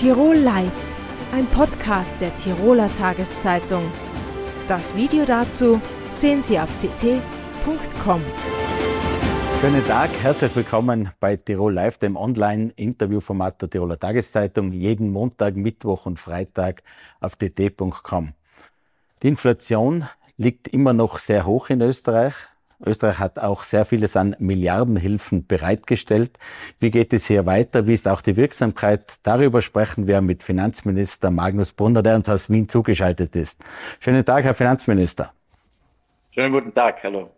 Tirol Live, ein Podcast der Tiroler Tageszeitung. Das Video dazu sehen Sie auf tt.com. Schönen Tag, herzlich willkommen bei Tirol Live, dem Online-Interviewformat der Tiroler Tageszeitung, jeden Montag, Mittwoch und Freitag auf tt.com. Die Inflation liegt immer noch sehr hoch in Österreich. Österreich hat auch sehr vieles an Milliardenhilfen bereitgestellt. Wie geht es hier weiter? Wie ist auch die Wirksamkeit? Darüber sprechen wir mit Finanzminister Magnus Brunner, der uns aus Wien zugeschaltet ist. Schönen Tag, Herr Finanzminister. Schönen guten Tag, hallo.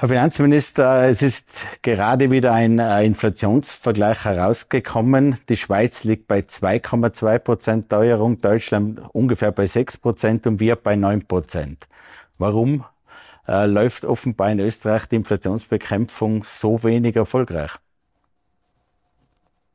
Herr Finanzminister, es ist gerade wieder ein äh, Inflationsvergleich herausgekommen. Die Schweiz liegt bei 2,2 Prozent Teuerung, Deutschland ungefähr bei 6 Prozent und wir bei 9 Prozent. Warum äh, läuft offenbar in Österreich die Inflationsbekämpfung so wenig erfolgreich?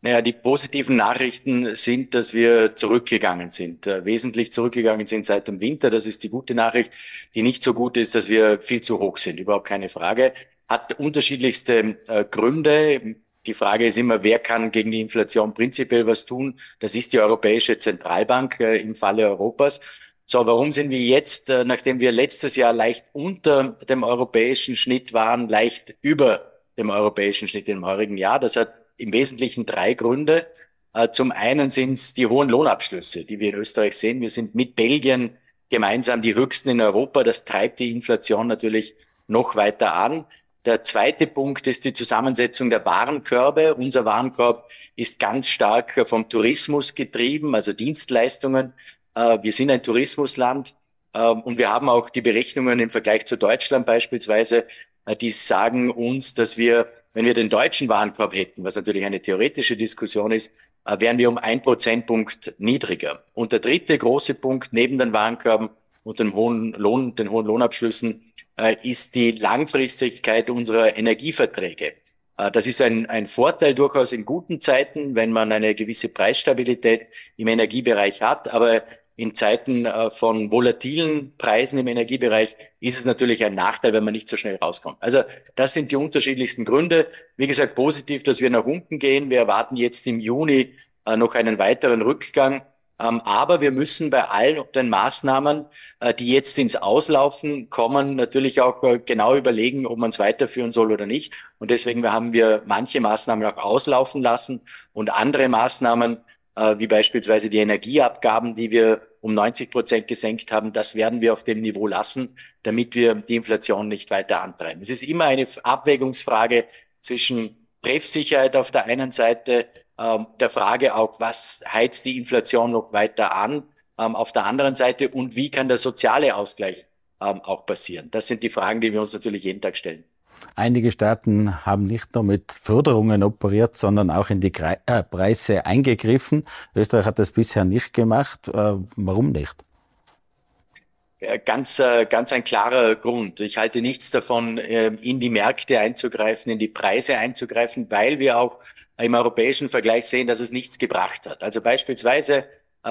Naja, die positiven Nachrichten sind, dass wir zurückgegangen sind, äh, wesentlich zurückgegangen sind seit dem Winter. Das ist die gute Nachricht. Die nicht so gute ist, dass wir viel zu hoch sind. Überhaupt keine Frage. Hat unterschiedlichste äh, Gründe. Die Frage ist immer, wer kann gegen die Inflation prinzipiell was tun? Das ist die Europäische Zentralbank äh, im Falle Europas. So, warum sind wir jetzt, äh, nachdem wir letztes Jahr leicht unter dem europäischen Schnitt waren, leicht über dem europäischen Schnitt im heurigen Jahr? Das hat im Wesentlichen drei Gründe. Äh, zum einen sind es die hohen Lohnabschlüsse, die wir in Österreich sehen. Wir sind mit Belgien gemeinsam die höchsten in Europa. Das treibt die Inflation natürlich noch weiter an. Der zweite Punkt ist die Zusammensetzung der Warenkörbe. Unser Warenkorb ist ganz stark vom Tourismus getrieben, also Dienstleistungen. Äh, wir sind ein Tourismusland ähm, und wir haben auch die Berechnungen im Vergleich zu Deutschland beispielsweise, äh, die sagen uns, dass wir, wenn wir den deutschen Warenkorb hätten, was natürlich eine theoretische Diskussion ist, äh, wären wir um ein Prozentpunkt niedriger. Und der dritte große Punkt neben den Warenkörben und den hohen Lohn, den hohen Lohnabschlüssen ist die Langfristigkeit unserer Energieverträge. Das ist ein, ein Vorteil durchaus in guten Zeiten, wenn man eine gewisse Preisstabilität im Energiebereich hat. Aber in Zeiten äh, von volatilen Preisen im Energiebereich ist es natürlich ein Nachteil, wenn man nicht so schnell rauskommt. Also das sind die unterschiedlichsten Gründe. Wie gesagt, positiv, dass wir nach unten gehen. Wir erwarten jetzt im Juni äh, noch einen weiteren Rückgang. Ähm, aber wir müssen bei allen den Maßnahmen, äh, die jetzt ins Auslaufen kommen, natürlich auch genau überlegen, ob man es weiterführen soll oder nicht. Und deswegen haben wir manche Maßnahmen auch auslaufen lassen und andere Maßnahmen äh, wie beispielsweise die Energieabgaben, die wir um 90 Prozent gesenkt haben, das werden wir auf dem Niveau lassen, damit wir die Inflation nicht weiter antreiben. Es ist immer eine Abwägungsfrage zwischen Treffsicherheit auf der einen Seite, ähm, der Frage auch, was heizt die Inflation noch weiter an, ähm, auf der anderen Seite und wie kann der soziale Ausgleich ähm, auch passieren. Das sind die Fragen, die wir uns natürlich jeden Tag stellen. Einige Staaten haben nicht nur mit Förderungen operiert, sondern auch in die äh, Preise eingegriffen. Österreich hat das bisher nicht gemacht. Äh, warum nicht? Ganz, äh, ganz ein klarer Grund. Ich halte nichts davon, in die Märkte einzugreifen, in die Preise einzugreifen, weil wir auch im europäischen Vergleich sehen, dass es nichts gebracht hat. Also beispielsweise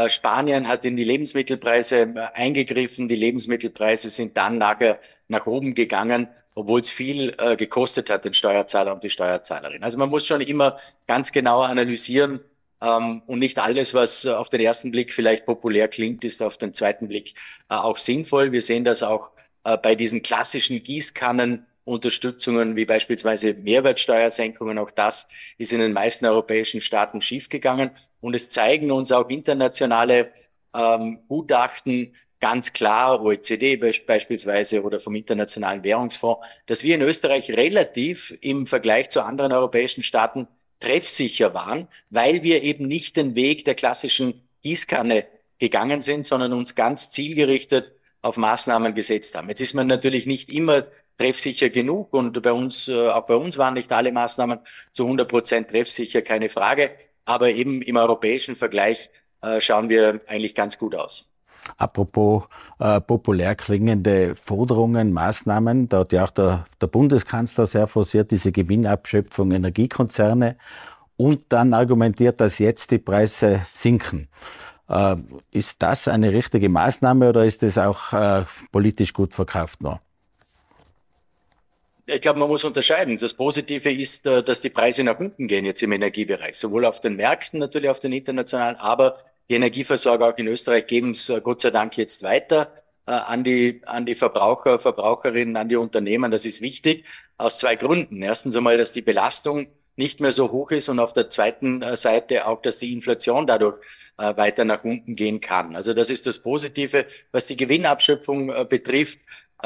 Spanien hat in die Lebensmittelpreise eingegriffen. Die Lebensmittelpreise sind dann nachher nach oben gegangen obwohl es viel äh, gekostet hat, den Steuerzahler und die Steuerzahlerin. Also man muss schon immer ganz genau analysieren ähm, und nicht alles, was äh, auf den ersten Blick vielleicht populär klingt, ist auf den zweiten Blick äh, auch sinnvoll. Wir sehen das auch äh, bei diesen klassischen Gießkannen. Unterstützungen wie beispielsweise Mehrwertsteuersenkungen, auch das ist in den meisten europäischen Staaten schiefgegangen. Und es zeigen uns auch internationale ähm, Gutachten, ganz klar, OECD beispielsweise oder vom Internationalen Währungsfonds, dass wir in Österreich relativ im Vergleich zu anderen europäischen Staaten treffsicher waren, weil wir eben nicht den Weg der klassischen Gießkanne gegangen sind, sondern uns ganz zielgerichtet auf Maßnahmen gesetzt haben. Jetzt ist man natürlich nicht immer treffsicher genug und bei uns, äh, auch bei uns waren nicht alle Maßnahmen zu 100 Prozent treffsicher, keine Frage. Aber eben im europäischen Vergleich äh, schauen wir eigentlich ganz gut aus. Apropos äh, populär klingende Forderungen, Maßnahmen, da hat ja auch der, der Bundeskanzler sehr forciert, diese Gewinnabschöpfung Energiekonzerne und dann argumentiert, dass jetzt die Preise sinken. Äh, ist das eine richtige Maßnahme oder ist das auch äh, politisch gut verkauft noch? ich glaube, man muss unterscheiden. Das Positive ist, äh, dass die Preise nach unten gehen jetzt im Energiebereich, sowohl auf den Märkten, natürlich auf den internationalen, aber die Energieversorger auch in Österreich geben es äh, Gott sei Dank jetzt weiter äh, an die, an die Verbraucher, Verbraucherinnen, an die Unternehmen. Das ist wichtig aus zwei Gründen. Erstens einmal, dass die Belastung nicht mehr so hoch ist und auf der zweiten äh, Seite auch, dass die Inflation dadurch weiter nach unten gehen kann. Also das ist das Positive. Was die Gewinnabschöpfung betrifft,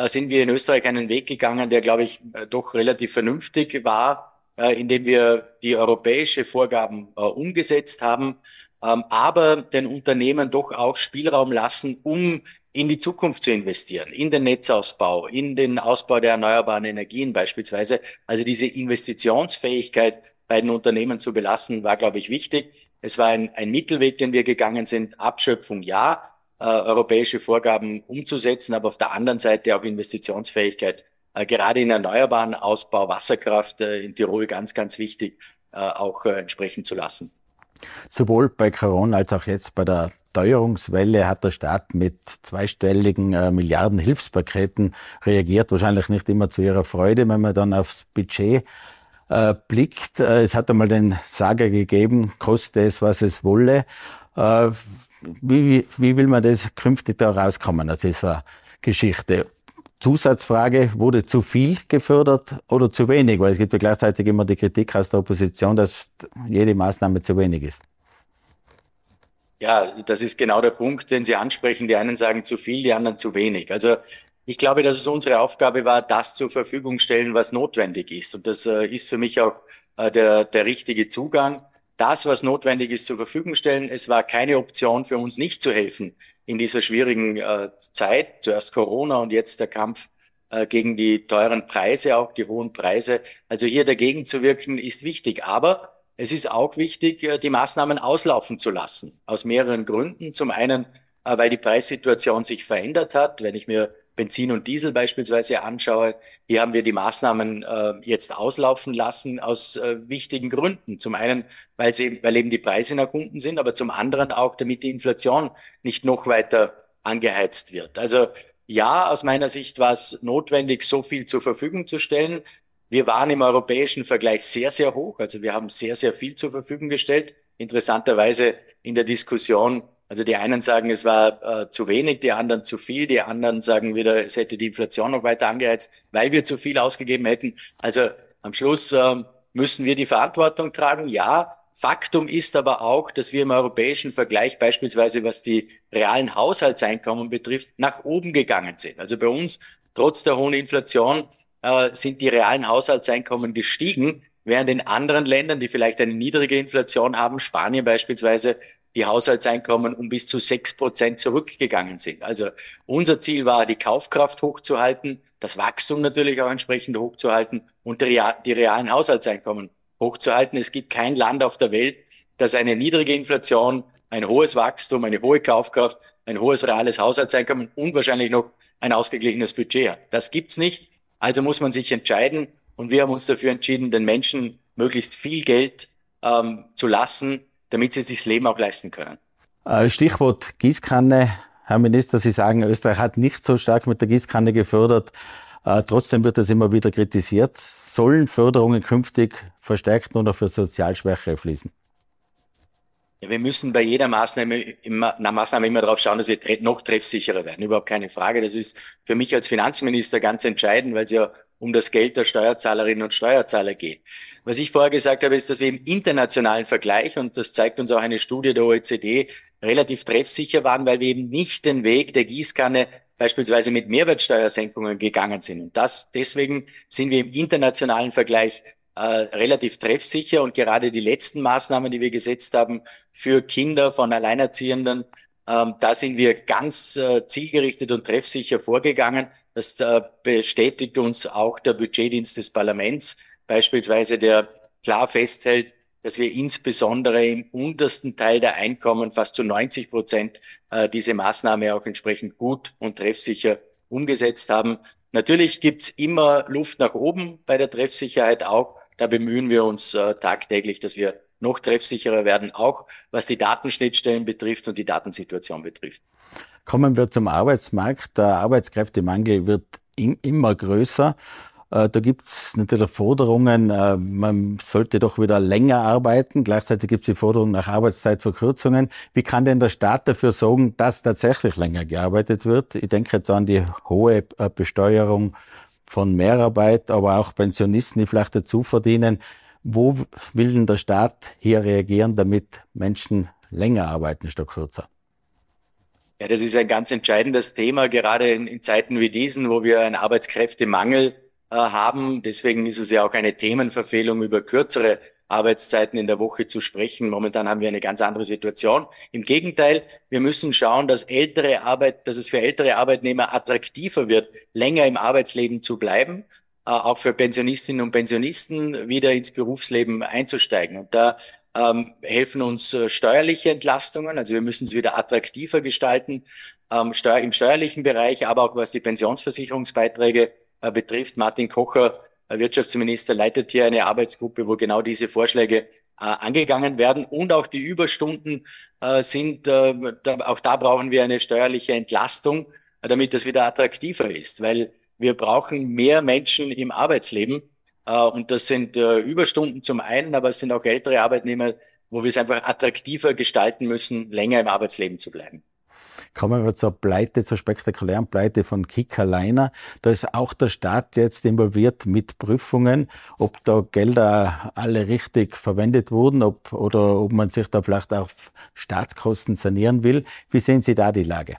sind wir in Österreich einen Weg gegangen, der, glaube ich, doch relativ vernünftig war, indem wir die europäische Vorgaben umgesetzt haben, ähm, aber den Unternehmen doch auch Spielraum lassen, um in die Zukunft zu investieren, in den Netzausbau, in den Ausbau der erneuerbaren Energien beispielsweise. Also diese Investitionsfähigkeit bei den Unternehmen zu belassen, war, glaube ich, wichtig. Es war ein, ein Mittelweg, den wir gegangen sind. Abschöpfung ja, äh, europäische Vorgaben umzusetzen, aber auf der anderen Seite auch Investitionsfähigkeit, äh, gerade in erneuerbaren Ausbau, Wasserkraft äh, in Tirol ganz, ganz wichtig, äh, auch äh, entsprechend zu lassen. Sowohl bei Corona als auch jetzt bei der Teuerungswelle hat der Staat mit zweistelligen äh, Milliarden Hilfspaketen reagiert. Wahrscheinlich nicht immer zu ihrer Freude, wenn man dann aufs Budget äh, blickt. Äh, es hat einmal den Sager gegeben, koste es, was es wolle. Äh, wie, wie will man das künftig da rauskommen aus dieser Geschichte? Zusatzfrage, wurde zu viel gefördert oder zu wenig? Weil es gibt ja gleichzeitig immer die Kritik aus der Opposition, dass jede Maßnahme zu wenig ist. Ja, das ist genau der Punkt, den Sie ansprechen. Die einen sagen zu viel, die anderen zu wenig. Also ich glaube, dass es unsere Aufgabe war, das zur Verfügung stellen, was notwendig ist. Und das äh, ist für mich auch äh, der, der richtige Zugang. Das, was notwendig ist, zur Verfügung stellen. Es war keine Option für uns nicht zu helfen in dieser schwierigen äh, Zeit. Zuerst Corona und jetzt der Kampf äh, gegen die teuren Preise, auch die hohen Preise. Also hier dagegen zu wirken, ist wichtig. Aber es ist auch wichtig, äh, die Maßnahmen auslaufen zu lassen. Aus mehreren Gründen. Zum einen, äh, weil die Preissituation sich verändert hat. Wenn ich mir Benzin und Diesel beispielsweise anschaue, hier haben wir die Maßnahmen äh, jetzt auslaufen lassen aus äh, wichtigen Gründen. Zum einen, weil, sie, weil eben die Preise nach unten sind, aber zum anderen auch, damit die Inflation nicht noch weiter angeheizt wird. Also ja, aus meiner Sicht war es notwendig, so viel zur Verfügung zu stellen. Wir waren im europäischen Vergleich sehr, sehr hoch. Also wir haben sehr, sehr viel zur Verfügung gestellt. Interessanterweise in der Diskussion, also die einen sagen, es war äh, zu wenig, die anderen zu viel, die anderen sagen wieder, es hätte die Inflation noch weiter angeheizt, weil wir zu viel ausgegeben hätten. Also am Schluss äh, müssen wir die Verantwortung tragen. Ja, Faktum ist aber auch, dass wir im europäischen Vergleich beispielsweise, was die realen Haushaltseinkommen betrifft, nach oben gegangen sind. Also bei uns, trotz der hohen Inflation, äh, sind die realen Haushaltseinkommen gestiegen, während in anderen Ländern, die vielleicht eine niedrige Inflation haben, Spanien beispielsweise, die Haushaltseinkommen um bis zu sechs Prozent zurückgegangen sind. Also unser Ziel war, die Kaufkraft hochzuhalten, das Wachstum natürlich auch entsprechend hochzuhalten und die, realen Haushaltseinkommen hochzuhalten. Es gibt kein Land auf der Welt, das eine niedrige Inflation, ein hohes Wachstum, eine hohe Kaufkraft, ein hohes reales Haushaltseinkommen und wahrscheinlich noch ein ausgeglichenes Budget hat. Das gibt's nicht. Also muss man sich entscheiden. Und wir haben uns dafür entschieden, den Menschen möglichst viel Geld ähm, zu lassen, damit sie sich das Leben auch leisten können. Äh, Stichwort Gießkanne. Herr Minister, Sie sagen, Österreich hat nicht so stark mit der Gießkanne gefördert. Äh, trotzdem wird das immer wieder kritisiert. Sollen Förderungen künftig verstärkt nur noch für Sozialschwächere fließen? Ja, wir müssen bei jeder Maßnahme immer, na, Maßnahme immer darauf schauen, dass wir noch treffsicherer werden. Überhaupt keine Frage. Das ist für mich als Finanzminister ganz entscheidend, weil es ja um das Geld der Steuerzahlerinnen und Steuerzahler geht. Was ich vorher gesagt habe, ist, dass wir im internationalen Vergleich, und das zeigt uns auch eine Studie der OECD, relativ treffsicher waren, weil wir eben nicht den Weg der Gießkanne beispielsweise mit Mehrwertsteuersenkungen gegangen sind. Und das, deswegen sind wir im internationalen Vergleich äh, relativ treffsicher und gerade die letzten Maßnahmen, die wir gesetzt haben für Kinder von Alleinerziehenden, ähm, da sind wir ganz äh, zielgerichtet und treffsicher vorgegangen. Das äh, bestätigt uns auch der Budgetdienst des Parlaments, beispielsweise der klar festhält, dass wir insbesondere im untersten Teil der Einkommen fast zu 90 Prozent äh, diese Maßnahme auch entsprechend gut und treffsicher umgesetzt haben. Natürlich gibt's immer Luft nach oben bei der Treffsicherheit auch. Da bemühen wir uns äh, tagtäglich, dass wir noch treffsicherer werden, auch was die Datenschnittstellen betrifft und die Datensituation betrifft. Kommen wir zum Arbeitsmarkt. Der Arbeitskräftemangel wird immer größer. Äh, da gibt es natürlich Forderungen, äh, man sollte doch wieder länger arbeiten. Gleichzeitig gibt es die Forderung nach Arbeitszeitverkürzungen. Wie kann denn der Staat dafür sorgen, dass tatsächlich länger gearbeitet wird? Ich denke jetzt an die hohe äh, Besteuerung von Mehrarbeit, aber auch Pensionisten, die vielleicht dazu verdienen. Wo will denn der Staat hier reagieren, damit Menschen länger arbeiten statt kürzer? Ja, das ist ein ganz entscheidendes Thema, gerade in, in Zeiten wie diesen, wo wir einen Arbeitskräftemangel äh, haben. Deswegen ist es ja auch eine Themenverfehlung, über kürzere Arbeitszeiten in der Woche zu sprechen. Momentan haben wir eine ganz andere Situation. Im Gegenteil, wir müssen schauen, dass ältere Arbeit, dass es für ältere Arbeitnehmer attraktiver wird, länger im Arbeitsleben zu bleiben, auch für Pensionistinnen und Pensionisten wieder ins Berufsleben einzusteigen. Und da ähm, helfen uns äh, steuerliche Entlastungen. Also wir müssen es wieder attraktiver gestalten ähm, steuer im steuerlichen Bereich, aber auch was die Pensionsversicherungsbeiträge äh, betrifft. Martin Kocher, äh, Wirtschaftsminister, leitet hier eine Arbeitsgruppe, wo genau diese Vorschläge äh, angegangen werden. Und auch die Überstunden äh, sind, äh, da, auch da brauchen wir eine steuerliche Entlastung, äh, damit das wieder attraktiver ist, weil wir brauchen mehr Menschen im Arbeitsleben. Äh, und das sind äh, Überstunden zum einen, aber es sind auch ältere Arbeitnehmer, wo wir es einfach attraktiver gestalten müssen, länger im Arbeitsleben zu bleiben. Kommen wir zur Pleite, zur spektakulären Pleite von Kika Leiner. Da ist auch der Staat jetzt involviert mit Prüfungen, ob da Gelder alle richtig verwendet wurden ob, oder ob man sich da vielleicht auf Staatskosten sanieren will. Wie sehen Sie da die Lage?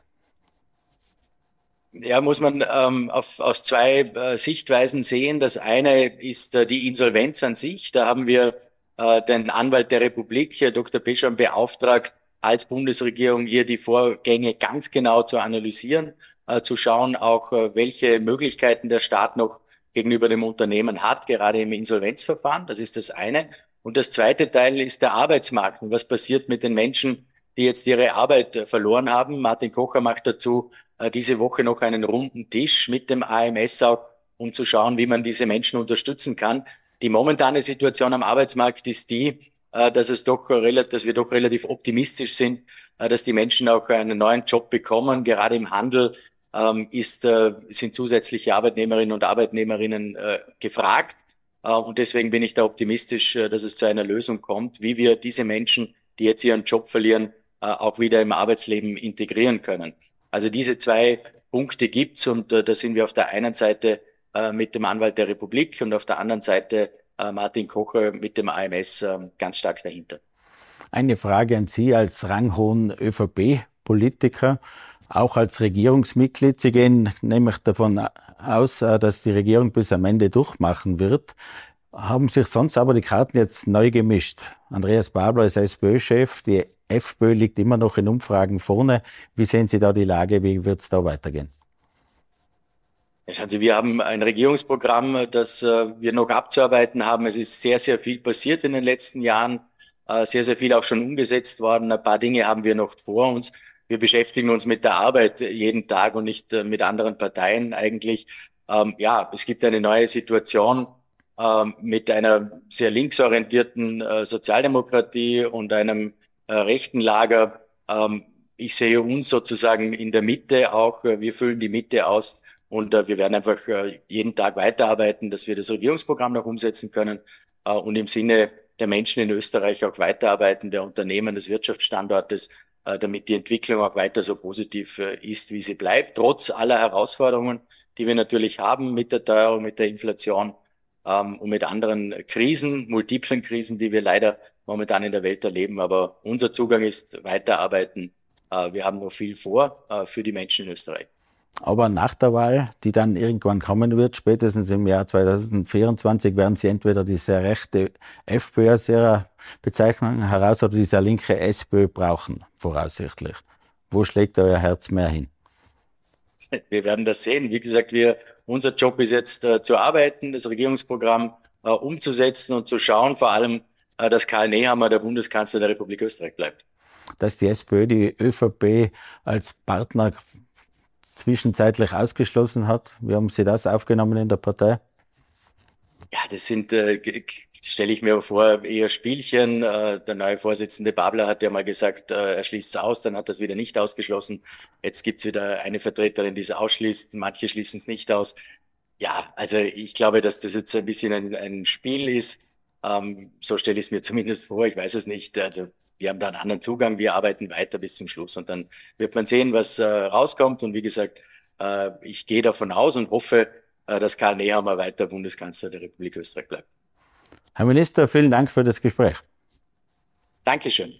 Ja, muss man ähm, auf, aus zwei äh, Sichtweisen sehen. Das eine ist äh, die Insolvenz an sich. Da haben wir äh, den Anwalt der Republik, Herr Dr. Pescham, beauftragt, als Bundesregierung hier die Vorgänge ganz genau zu analysieren, äh, zu schauen auch, äh, welche Möglichkeiten der Staat noch gegenüber dem Unternehmen hat, gerade im Insolvenzverfahren. Das ist das eine. Und das zweite Teil ist der Arbeitsmarkt. Und was passiert mit den Menschen, die jetzt ihre Arbeit äh, verloren haben? Martin Kocher macht dazu äh, diese Woche noch einen runden Tisch mit dem AMS auch, um zu schauen, wie man diese Menschen unterstützen kann. Die momentane Situation am Arbeitsmarkt ist die, äh, dass es doch relativ, dass wir doch relativ optimistisch sind, äh, dass die Menschen auch einen neuen Job bekommen. Gerade im Handel ähm, ist, äh, sind zusätzliche Arbeitnehmerinnen und Arbeitnehmerinnen gefragt. Und deswegen bin ich da optimistisch, dass es zu einer Lösung kommt, wie wir diese Menschen, die jetzt ihren Job verlieren, auch wieder im Arbeitsleben integrieren können. Also diese zwei Punkte gibt's und da sind wir auf der einen Seite mit dem Anwalt der Republik und auf der anderen Seite äh, Martin Kocher mit dem AMS ähm, ganz stark dahinter. Eine Frage an Sie als ranghohen ÖVP-Politiker, auch als Regierungsmitglied. Sie gehen nämlich davon aus, äh, dass die Regierung bis am Ende durchmachen wird. Haben sich sonst aber die Karten jetzt neu gemischt. Andreas Babler ist SPÖ-Chef, die FPÖ liegt immer noch in Umfragen vorne. Wie sehen Sie da die Lage? Wie wird es da weitergehen? Wir haben ein Regierungsprogramm, das äh, wir noch abzuarbeiten haben. Es ist sehr, sehr viel passiert in den letzten Jahren, äh, sehr, sehr viel auch schon umgesetzt worden. Ein paar Dinge haben wir noch vor uns. Wir beschäftigen uns mit der Arbeit jeden Tag und nicht äh, mit anderen Parteien eigentlich. Ähm, ja, es gibt eine neue Situation ähm, mit einer sehr linksorientierten Sozialdemokratie und einem rechten Lager. Ähm, ich sehe uns sozusagen in der Mitte auch. Wir füllen die Mitte aus und äh, wir werden einfach äh, jeden Tag weiterarbeiten, dass wir das Regierungsprogramm noch umsetzen können äh, und im Sinne der Menschen in Österreich auch weiterarbeiten, der Unternehmen, des Wirtschaftsstandortes, äh, damit die Entwicklung auch weiter so positiv äh, ist, wie sie bleibt, trotz aller Herausforderungen, die wir natürlich haben mit der Teuerung, mit der Inflation ähm, und mit anderen Krisen, multiplen Krisen, die wir leider momentan in der Welt erleben. Aber unser Zugang ist weiterarbeiten. Äh, wir haben noch viel vor äh, für die Menschen in Österreich. Aber nach der Wahl, die dann irgendwann kommen wird, spätestens im Jahr 2024, werden sie entweder diese rechte FPÖ aus ihrer Bezeichnung heraus oder diese linke SPÖ brauchen, voraussichtlich. Wo schlägt euer Herz mehr hin? Wir werden das sehen. Wie gesagt, wir, unser Job ist jetzt äh, zu arbeiten, das Regierungsprogramm äh, umzusetzen und zu schauen, vor allem, äh, dass Karl Nehammer der Bundeskanzler der Republik Österreich bleibt. Dass die SPÖ die ÖVP als Partner zwischenzeitlich ausgeschlossen hat. Wie haben Sie das aufgenommen in der Partei? Ja, das sind, äh, stelle ich mir vor, eher Spielchen. Äh, der neue Vorsitzende Babler hat ja mal gesagt, äh, er schließt es aus, dann hat das wieder nicht ausgeschlossen. Jetzt gibt's wieder eine Vertreterin, die es ausschließt, manche schließen es nicht aus. Ja, also ich glaube, dass das jetzt ein bisschen ein, ein Spiel ist. Ähm, so stelle ich es mir zumindest vor. Ich weiß es nicht. Also wir haben da einen anderen Zugang. Wir arbeiten weiter bis zum Schluss und dann wird man sehen, was äh, rauskommt. Und wie gesagt, äh, ich gehe davon aus und hoffe, äh, dass Karl Nehammer weiter Bundeskanzler der Republik Österreich bleibt. Herr Minister, vielen Dank für das Gespräch. Dankeschön.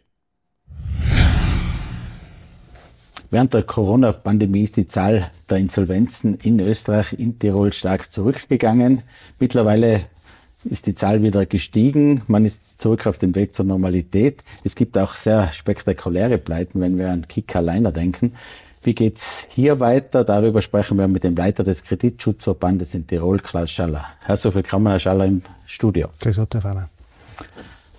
Während der Corona-Pandemie ist die Zahl der Insolvenzen in Österreich, in Tirol stark zurückgegangen. Mittlerweile ist die Zahl wieder gestiegen. Man ist zurück auf dem Weg zur Normalität. Es gibt auch sehr spektakuläre Pleiten, wenn wir an Kick alleiner denken. Wie geht's hier weiter? Darüber sprechen wir mit dem Leiter des Kreditschutzverbandes in Tirol, Klaus Schaller. Herzlich willkommen, Herr Schaller, im Studio. Grüß Gott, Herr Fahner.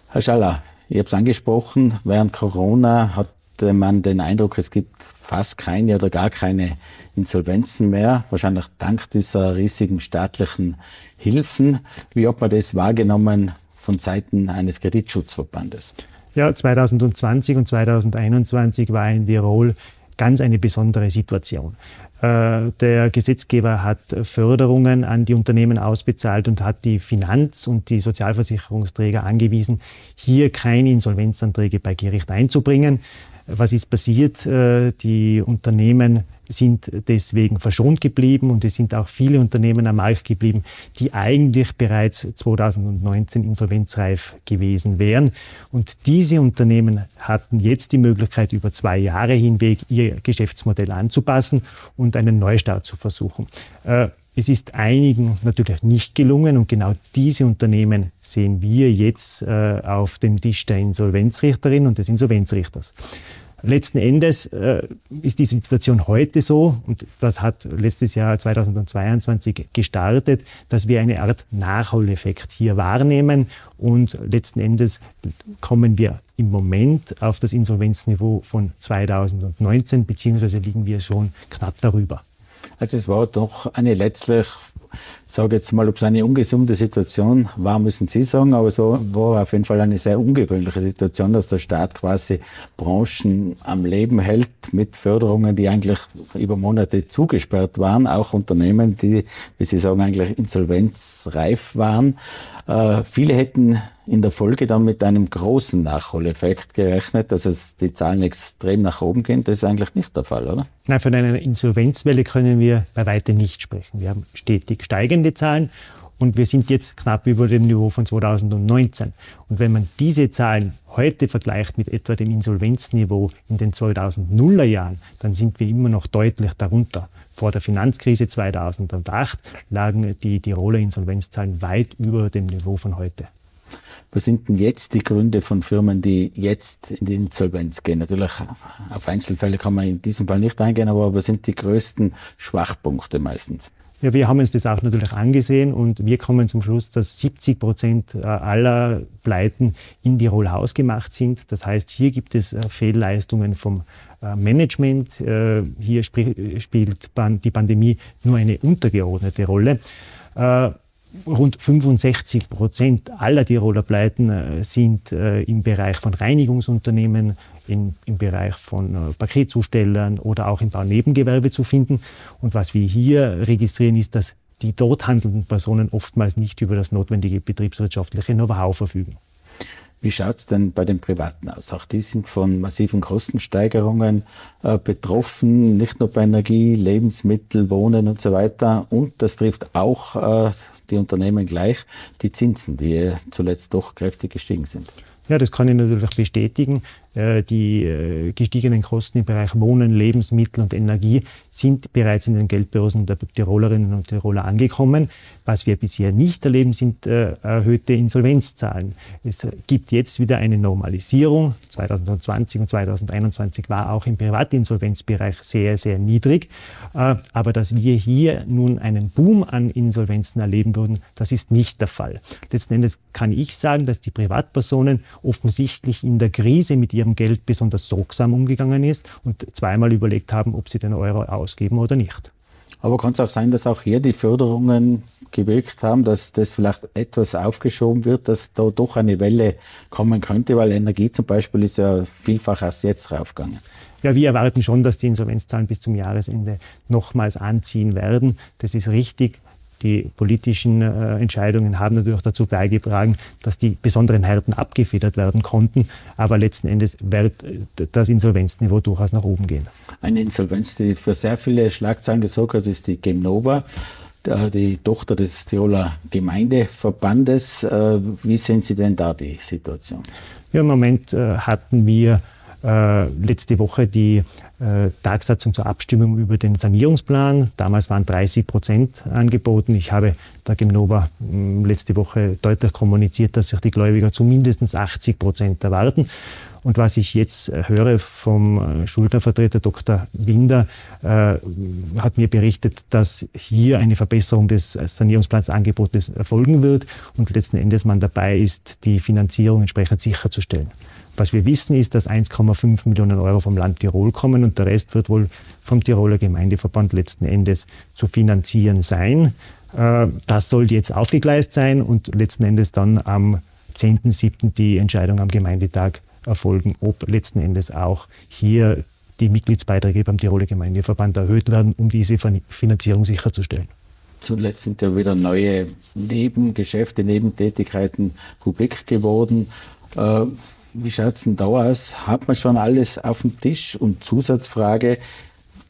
Herr Schaller, ich habe es angesprochen, während Corona hatte man den Eindruck, es gibt fast keine oder gar keine Insolvenzen mehr, wahrscheinlich dank dieser riesigen staatlichen Hilfen. Wie hat man das wahrgenommen von Seiten eines Kreditschutzverbandes? Ja, 2020 und 2021 war in Tirol ganz eine besondere Situation. Äh, der Gesetzgeber hat Förderungen an die Unternehmen ausbezahlt und hat die Finanz- und die Sozialversicherungsträger angewiesen, hier keine Insolvenzanträge bei Gericht einzubringen. Was ist passiert? Äh, die Unternehmen sind deswegen verschont geblieben und es sind auch viele Unternehmen am Markt geblieben, die eigentlich bereits 2019 insolvenzreif gewesen wären. Und diese Unternehmen hatten jetzt die Möglichkeit, über zwei Jahre hinweg ihr Geschäftsmodell anzupassen und einen Neustart zu versuchen. Äh, es ist einigen natürlich nicht gelungen und genau diese Unternehmen sehen wir jetzt äh, auf dem Tisch der Insolvenzrichterin und des Insolvenzrichters. Letzten Endes äh, ist die Situation heute so, und das hat letztes Jahr 2022 gestartet, dass wir eine Art Nachholeffekt hier wahrnehmen und letzten Endes kommen wir im Moment auf das Insolvenzniveau von 2019, beziehungsweise liegen wir schon knapp darüber. Also es war doch eine letztlich sage jetzt mal, ob es eine ungesunde Situation war, müssen Sie sagen, aber so war auf jeden Fall eine sehr ungewöhnliche Situation, dass der Staat quasi Branchen am Leben hält mit Förderungen, die eigentlich über Monate zugesperrt waren, auch Unternehmen, die, wie Sie sagen, eigentlich insolvenzreif waren. Äh, viele hätten in der Folge dann mit einem großen Nachholeffekt gerechnet, dass es die Zahlen extrem nach oben gehen. Das ist eigentlich nicht der Fall, oder? Nein, von einer Insolvenzwelle können wir bei weitem nicht sprechen. Wir haben stetig steigende Zahlen und wir sind jetzt knapp über dem Niveau von 2019. Und wenn man diese Zahlen heute vergleicht mit etwa dem Insolvenzniveau in den 2000er Jahren, dann sind wir immer noch deutlich darunter. Vor der Finanzkrise 2008 lagen die Tiroler Insolvenzzahlen weit über dem Niveau von heute. Was sind denn jetzt die Gründe von Firmen, die jetzt in die Insolvenz gehen? Natürlich, auf Einzelfälle kann man in diesem Fall nicht eingehen, aber was sind die größten Schwachpunkte meistens? Ja, wir haben uns das auch natürlich angesehen und wir kommen zum Schluss, dass 70 Prozent äh, aller Pleiten in Tirol hausgemacht sind. Das heißt, hier gibt es äh, Fehlleistungen vom äh, Management. Hier spielt die Pandemie nur eine untergeordnete Rolle. Rund 65 Prozent aller Tiroler Pleiten äh, sind äh, im Bereich von Reinigungsunternehmen, in, im Bereich von äh, Paketzustellern oder auch im Baunebengewerbe zu finden. Und was wir hier registrieren, ist, dass die dort handelnden Personen oftmals nicht über das notwendige betriebswirtschaftliche Know-how verfügen. Wie schaut es denn bei den Privaten aus? Auch die sind von massiven Kostensteigerungen äh, betroffen, nicht nur bei Energie, Lebensmittel, Wohnen und so weiter. Und das trifft auch äh, die Unternehmen gleich, die Zinsen, die zuletzt doch kräftig gestiegen sind. Ja, das kann ich natürlich bestätigen. Äh, die äh, gestiegenen Kosten im Bereich Wohnen, Lebensmittel und Energie sind bereits in den Geldbörsen der Tirolerinnen und Tiroler angekommen. Was wir bisher nicht erleben, sind äh, erhöhte Insolvenzzahlen. Es gibt jetzt wieder eine Normalisierung. 2020 und 2021 war auch im Privatinsolvenzbereich sehr, sehr niedrig. Aber dass wir hier nun einen Boom an Insolvenzen erleben würden, das ist nicht der Fall. Letzten Endes kann ich sagen, dass die Privatpersonen offensichtlich in der Krise mit ihrem Geld besonders sorgsam umgegangen ist und zweimal überlegt haben, ob sie den Euro ausgeben oder nicht. Aber kann es auch sein, dass auch hier die Förderungen gewirkt haben, dass das vielleicht etwas aufgeschoben wird, dass da doch eine Welle kommen könnte, weil Energie zum Beispiel ist ja vielfach erst jetzt raufgegangen. Ja, wir erwarten schon, dass die Insolvenzzahlen bis zum Jahresende nochmals anziehen werden. Das ist richtig. Die politischen äh, Entscheidungen haben natürlich dazu beigetragen, dass die besonderen Härten abgefedert werden konnten. Aber letzten Endes wird das Insolvenzniveau durchaus nach oben gehen. Eine Insolvenz, die für sehr viele Schlagzeilen gesorgt hat, ist die Gemnova die Tochter des Tiroler Gemeindeverbandes. Äh, wie sehen Sie denn da die Situation? Ja, Im Moment äh, hatten wir äh, letzte Woche die Tagsatzung zur Abstimmung über den Sanierungsplan. Damals waren 30 Prozent angeboten. Ich habe der Gemnova hm, letzte Woche deutlich kommuniziert, dass sich die Gläubiger zu mindestens 80 Prozent erwarten. Und was ich jetzt äh, höre vom äh, Schuldnervertreter Dr. Winder, äh, hat mir berichtet, dass hier eine Verbesserung des Sanierungsplansangebotes erfolgen wird und letzten Endes man dabei ist, die Finanzierung entsprechend sicherzustellen. Was wir wissen, ist, dass 1,5 Millionen Euro vom Land Tirol kommen und der Rest wird wohl vom Tiroler Gemeindeverband letzten Endes zu finanzieren sein. Äh, das soll jetzt aufgegleist sein und letzten Endes dann am 10.7. die Entscheidung am Gemeindetag erfolgen, ob letzten Endes auch hier die Mitgliedsbeiträge beim Tiroler Gemeindeverband erhöht werden, um diese Finanzierung sicherzustellen. Zuletzt sind ja wieder neue Nebengeschäfte, Nebentätigkeiten publik geworden. Wie schaut es denn da aus? Hat man schon alles auf dem Tisch? Und Zusatzfrage,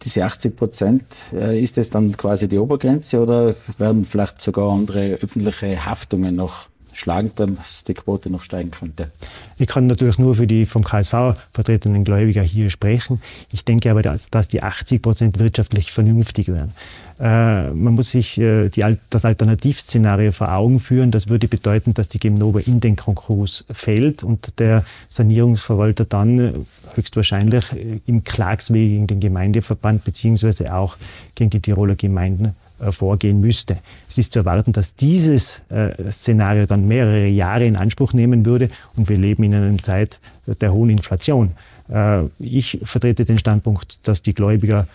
diese 80 Prozent, äh, ist das dann quasi die Obergrenze oder werden vielleicht sogar andere öffentliche Haftungen noch schlagend, dass die Quote noch steigen könnte. Ich kann natürlich nur für die vom KSV vertretenen Gläubiger hier sprechen. Ich denke aber, dass, dass die 80 Prozent wirtschaftlich vernünftig wären. Äh, man muss sich äh, die, das Alternativszenario vor Augen führen. Das würde bedeuten, dass die Gemnova in den Konkurs fällt und der Sanierungsverwalter dann äh, höchstwahrscheinlich im Klagsweg gegen den Gemeindeverband beziehungsweise auch gegen die Tiroler Gemeinden vorgehen müsste. Es ist zu erwarten, dass dieses äh, Szenario dann mehrere Jahre in Anspruch nehmen würde und wir leben in einer Zeit der hohen Inflation. Äh, ich vertrete den Standpunkt, dass die Gläubiger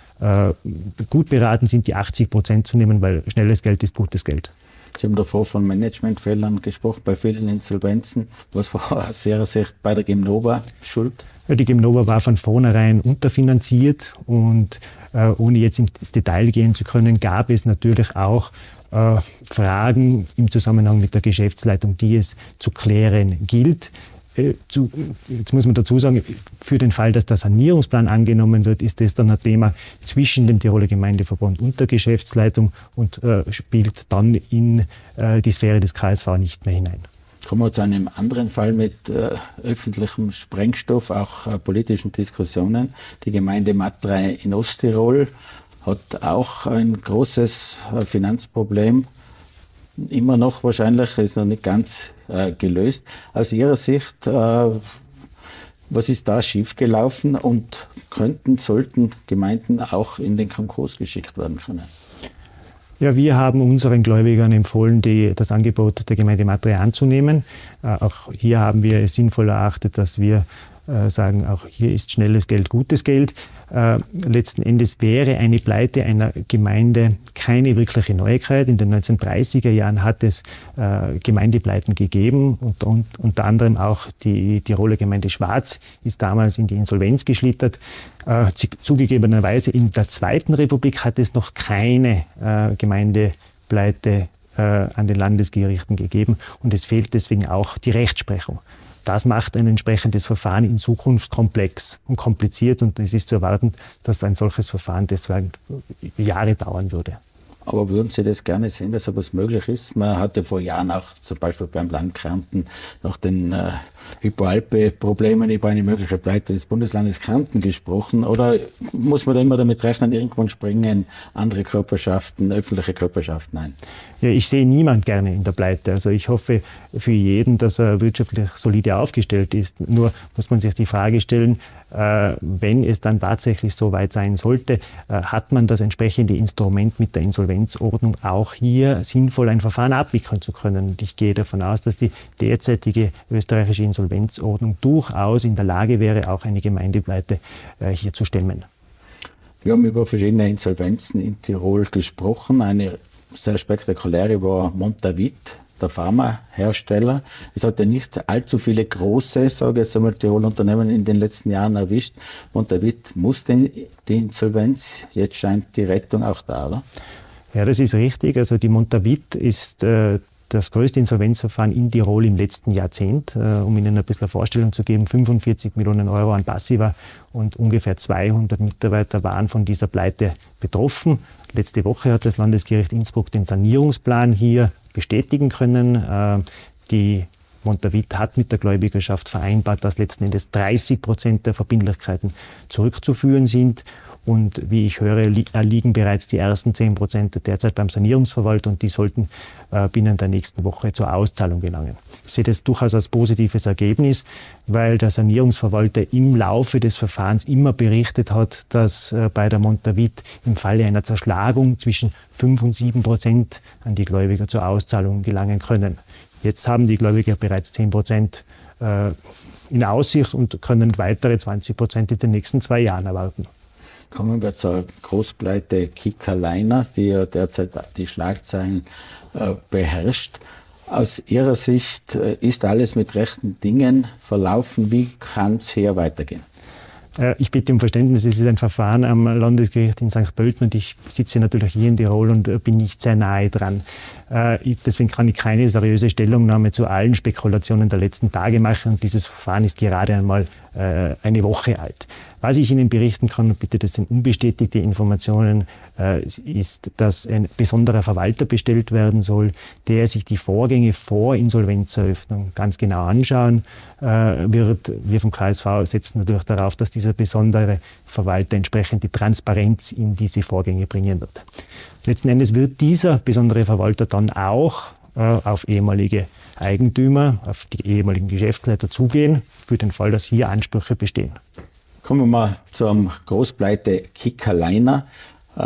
gut beraten sind, die 80 Prozent zu nehmen, weil schnelles Geld ist gutes Geld. Sie haben davor von Managementfehlern gesprochen bei vielen Insolvenzen. Was war aus Ihrer Sicht bei der Gimnova schuld? Ja, die Gimnova war von vornherein unterfinanziert und äh, ohne jetzt ins Detail gehen zu können, gab es natürlich auch äh, Fragen im Zusammenhang mit der Geschäftsleitung, die es zu klären gilt. Äh, jetzt muss man dazu sagen, für den Fall, dass der Sanierungsplan angenommen wird, ist das dann ein Thema zwischen dem Tiroler Gemeindeverband und der Geschäftsleitung und spielt dann in die Sphäre des KSV nicht mehr hinein. Kommen wir zu einem anderen Fall mit äh, öffentlichem Sprengstoff, auch äh, politischen Diskussionen. Die Gemeinde Matrei in Osttirol hat auch ein großes äh, Finanzproblem. Immer noch wahrscheinlich, ist noch nicht ganz äh, gelöst. Aus Ihrer Sicht, äh, was ist da schiefgelaufen und könnten, sollten Gemeinden auch in den Konkurs geschickt werden können? Ja, wir haben unseren Gläubigern empfohlen, die, das Angebot der Gemeinde Matria anzunehmen. Äh, auch hier haben wir es sinnvoll erachtet, dass wir äh, sagen, auch hier ist schnelles Geld gutes Geld. Äh, letzten Endes wäre eine Pleite einer Gemeinde keine wirkliche Neuigkeit. In den 1930er Jahren hat es äh, Gemeindepleiten gegeben und, und unter anderem auch die Tiroler Gemeinde Schwarz ist damals in die Insolvenz geschlittert. Äh, zugegebenerweise in der Zweiten Republik hat es noch keine äh, Gemeindepleite an den Landesgerichten gegeben und es fehlt deswegen auch die Rechtsprechung. Das macht ein entsprechendes Verfahren in Zukunft komplex und kompliziert und es ist zu erwarten, dass ein solches Verfahren deswegen Jahre dauern würde. Aber würden Sie das gerne sehen, dass sowas möglich ist? Man hatte vor Jahren auch zum Beispiel beim Land Kärnten nach den äh, Hypoalpe-Problemen über eine mögliche Pleite des Bundeslandes Kärnten gesprochen. Oder muss man da immer damit rechnen, irgendwann springen andere Körperschaften, öffentliche Körperschaften ein? Ja, ich sehe niemand gerne in der Pleite. Also ich hoffe für jeden, dass er wirtschaftlich solide aufgestellt ist. Nur muss man sich die Frage stellen, äh, wenn es dann tatsächlich so weit sein sollte, äh, hat man das entsprechende Instrument mit der Insolvenzordnung auch hier sinnvoll ein Verfahren abwickeln zu können. Und ich gehe davon aus, dass die derzeitige österreichische Insolvenzordnung durchaus in der Lage wäre, auch eine Gemeindepleite äh, hier zu stemmen. Wir haben über verschiedene Insolvenzen in Tirol gesprochen. Eine sehr spektakuläre war Montavit, der Pharmahersteller. Es hat ja nicht allzu viele große, sage ich jetzt einmal, Tirol-Unternehmen in den letzten Jahren erwischt. Montavit musste die Insolvenz. Jetzt scheint die Rettung auch da, oder? Ja, das ist richtig. Also die Montavit ist äh, das größte Insolvenzverfahren in Tirol im letzten Jahrzehnt. Äh, um Ihnen ein bisschen eine Vorstellung zu geben, 45 Millionen Euro an Passiva und ungefähr 200 Mitarbeiter waren von dieser Pleite betroffen. Letzte Woche hat das Landesgericht Innsbruck den Sanierungsplan hier bestätigen können. Äh, die Montavit hat mit der Gläubigerschaft vereinbart, dass letzten Endes 30 Prozent der Verbindlichkeiten zurückzuführen sind. Und wie ich höre, liegen bereits die ersten 10 Prozent derzeit beim Sanierungsverwalter und die sollten äh, binnen der nächsten Woche zur Auszahlung gelangen. Ich sehe das durchaus als positives Ergebnis, weil der Sanierungsverwalter im Laufe des Verfahrens immer berichtet hat, dass äh, bei der Montavit im Falle einer Zerschlagung zwischen 5 und 7 Prozent an die Gläubiger zur Auszahlung gelangen können. Jetzt haben die Gläubiger bereits 10 Prozent äh, in Aussicht und können weitere 20 Prozent in den nächsten zwei Jahren erwarten. Kommen wir zur Großpleite Kika die ja derzeit die Schlagzeilen äh, beherrscht. Aus Ihrer Sicht äh, ist alles mit rechten Dingen verlaufen. Wie kann es hier weitergehen? Äh, ich bitte um Verständnis, es ist ein Verfahren am Landesgericht in St. Pölten und ich sitze natürlich hier in Tirol und bin nicht sehr nahe dran. Deswegen kann ich keine seriöse Stellungnahme zu allen Spekulationen der letzten Tage machen und dieses Verfahren ist gerade einmal eine Woche alt. Was ich Ihnen berichten kann, bitte das sind unbestätigte Informationen, äh, ist, dass ein besonderer Verwalter bestellt werden soll, der sich die Vorgänge vor Insolvenzeröffnung ganz genau anschauen äh, wird. Wir vom KSV setzen natürlich darauf, dass dieser besondere Verwalter entsprechend die Transparenz in diese Vorgänge bringen wird. Letzten Endes wird dieser besondere Verwalter dann auch äh, auf ehemalige Eigentümer, auf die ehemaligen Geschäftsleiter zugehen, für den Fall, dass hier Ansprüche bestehen. Kommen wir mal zum Großpleite Kickerliner. Äh,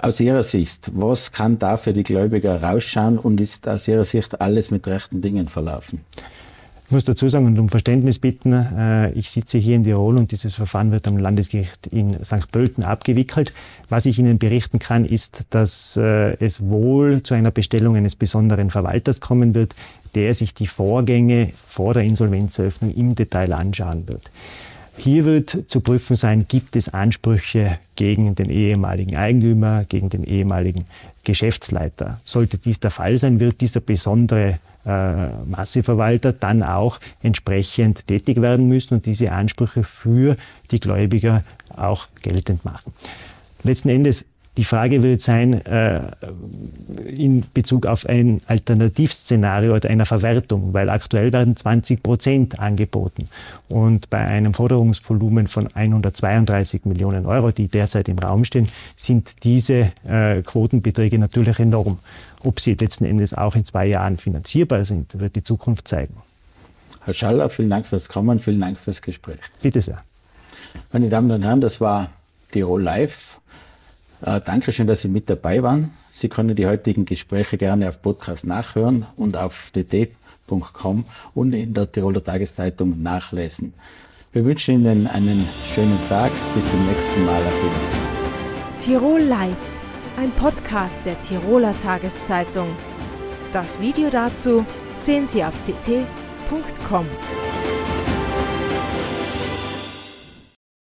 aus Ihrer Sicht, was kann da für die Gläubiger rausschauen und ist aus Ihrer Sicht alles mit rechten Dingen verlaufen? Ich muss dazu sagen und um Verständnis bitten, äh, ich sitze hier in Tirol und dieses Verfahren wird am Landesgericht in St. Pölten abgewickelt. Was ich Ihnen berichten kann, ist, dass äh, es wohl zu einer Bestellung eines besonderen Verwalters kommen wird, der sich die Vorgänge vor der Insolvenzeröffnung im Detail anschauen wird. Hier wird zu prüfen sein, gibt es Ansprüche gegen den ehemaligen Eigentümer, gegen den ehemaligen Geschäftsleiter. Sollte dies der Fall sein, wird dieser besondere Masseverwalter dann auch entsprechend tätig werden müssen und diese Ansprüche für die Gläubiger auch geltend machen. Letzten Endes die Frage wird sein, äh, in Bezug auf ein Alternativszenario oder einer Verwertung, weil aktuell werden 20 Prozent angeboten. Und bei einem Forderungsvolumen von 132 Millionen Euro, die derzeit im Raum stehen, sind diese äh, Quotenbeträge natürlich enorm. Ob sie letzten Endes auch in zwei Jahren finanzierbar sind, wird die Zukunft zeigen. Herr Schaller, vielen Dank fürs Kommen, vielen Dank fürs Gespräch. Bitte sehr. Meine Damen und Herren, das war Tirol Live. Äh, Dankeschön, dass Sie mit dabei waren. Sie können die heutigen Gespräche gerne auf Podcast nachhören und auf dt.com und in der Tiroler Tageszeitung nachlesen. Wir wünschen Ihnen einen schönen Tag. Bis zum nächsten Mal. Auf Wiedersehen. Tirol Live, ein Podcast der Tiroler Tageszeitung. Das Video dazu sehen Sie auf tt.com.